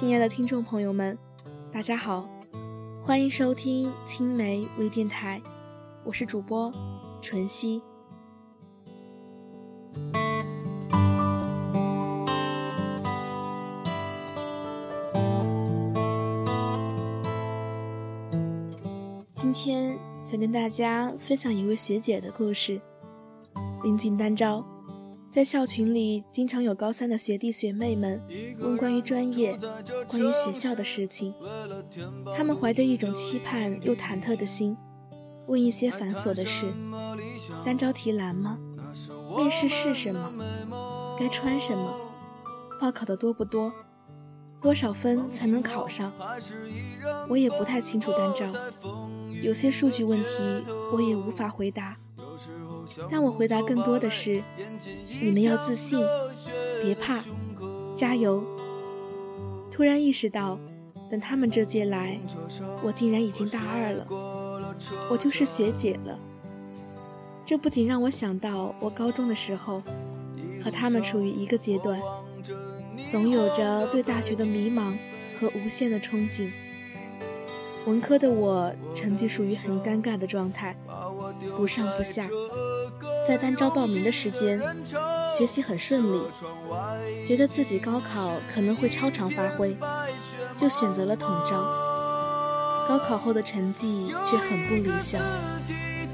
亲爱的听众朋友们，大家好，欢迎收听青梅微电台，我是主播纯熙。今天想跟大家分享一位学姐的故事。临近单招，在校群里经常有高三的学弟学妹们问关于专业、关于学校的事情。他们怀着一种期盼又忐忑的心，问一些繁琐的事：单招题难吗？面试是什么？该穿什么？报考的多不多？多少分才能考上？我也不太清楚单招。有些数据问题我也无法回答，但我回答更多的是：你们要自信，别怕，加油！突然意识到，等他们这届来，我竟然已经大二了，我就是学姐了。这不仅让我想到我高中的时候，和他们处于一个阶段，总有着对大学的迷茫和无限的憧憬。文科的我成绩属于很尴尬的状态，不上不下。在单招报名的时间，学习很顺利，觉得自己高考可能会超常发挥，就选择了统招。高考后的成绩却很不理想，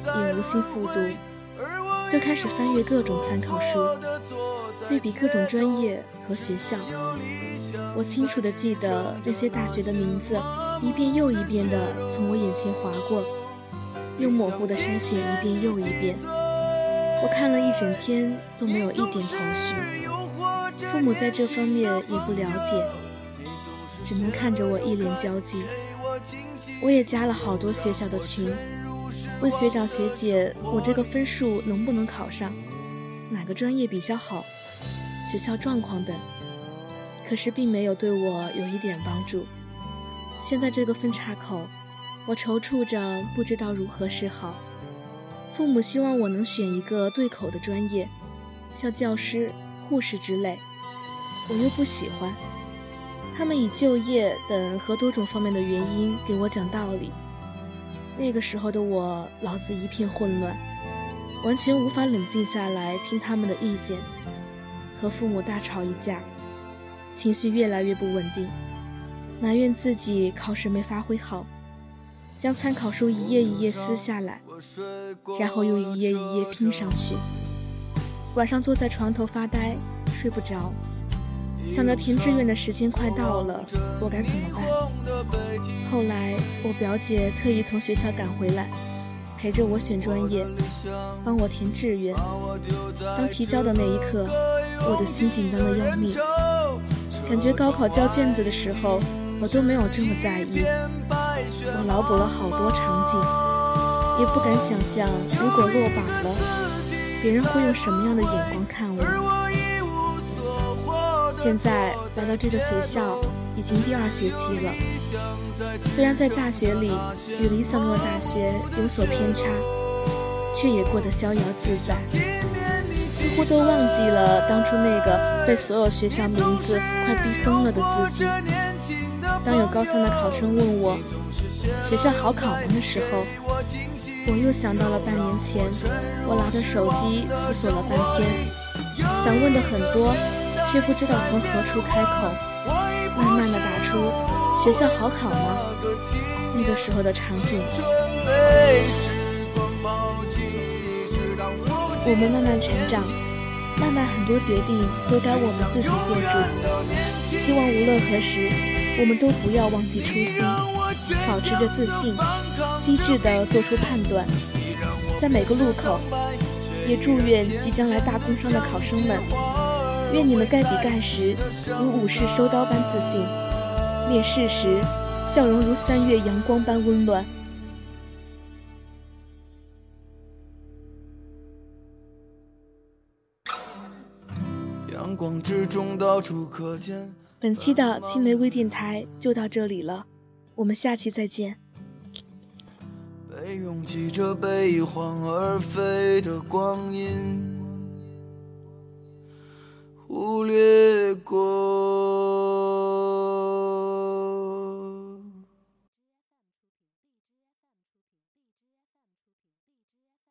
也无心复读，就开始翻阅各种参考书，对比各种专业和学校。我清楚地记得那些大学的名字。一遍又一遍地从我眼前划过，又模糊地筛选一遍又一遍。我看了一整天都没有一点头绪。父母在这方面也不了解，只能看着我一脸焦急。我也加了好多学校的群，问学长学姐我这个分数能不能考上，哪个专业比较好，学校状况等。可是并没有对我有一点帮助。现在这个分岔口，我踌躇着，不知道如何是好。父母希望我能选一个对口的专业，像教师、护士之类，我又不喜欢。他们以就业等和多种方面的原因给我讲道理。那个时候的我脑子一片混乱，完全无法冷静下来听他们的意见，和父母大吵一架，情绪越来越不稳定。埋怨自己考试没发挥好，将参考书一页一页撕下来，然后又一页一页拼上去。晚上坐在床头发呆，睡不着，想着填志愿的时间快到了，我该怎么办？后来我表姐特意从学校赶回来，陪着我选专业，帮我填志愿。当提交的那一刻，我的心紧张的要命，感觉高考交卷子的时候。我都没有这么在意，我脑补了好多场景，也不敢想象如果落榜了，别人会用什么样的眼光看我。现在来到这个学校已经第二学期了，虽然在大学里与理想中的大学有所偏差，却也过得逍遥自在，似乎都忘记了当初那个被所有学校名字快逼疯了的自己。当有高三的考生问我学校好考吗？的时候，我又想到了半年前，我拿着手机思索了半天，想问的很多，却不知道从何处开口，慢慢的打出学校好考吗？那个时候的场景。我们慢慢成长，慢慢很多决定都该我们自己做主。希望无论何时。我们都不要忘记初心，保持着自信，机智地做出判断，在每个路口。也祝愿即将来大工商的考生们，愿你们盖比盖时如武士收刀般自信，面试时笑容如三月阳光般温暖。阳光之中到处可见。本期的青梅微电台就到这里了，我们下期再见。被拥挤着悲欢而飞的光阴忽略。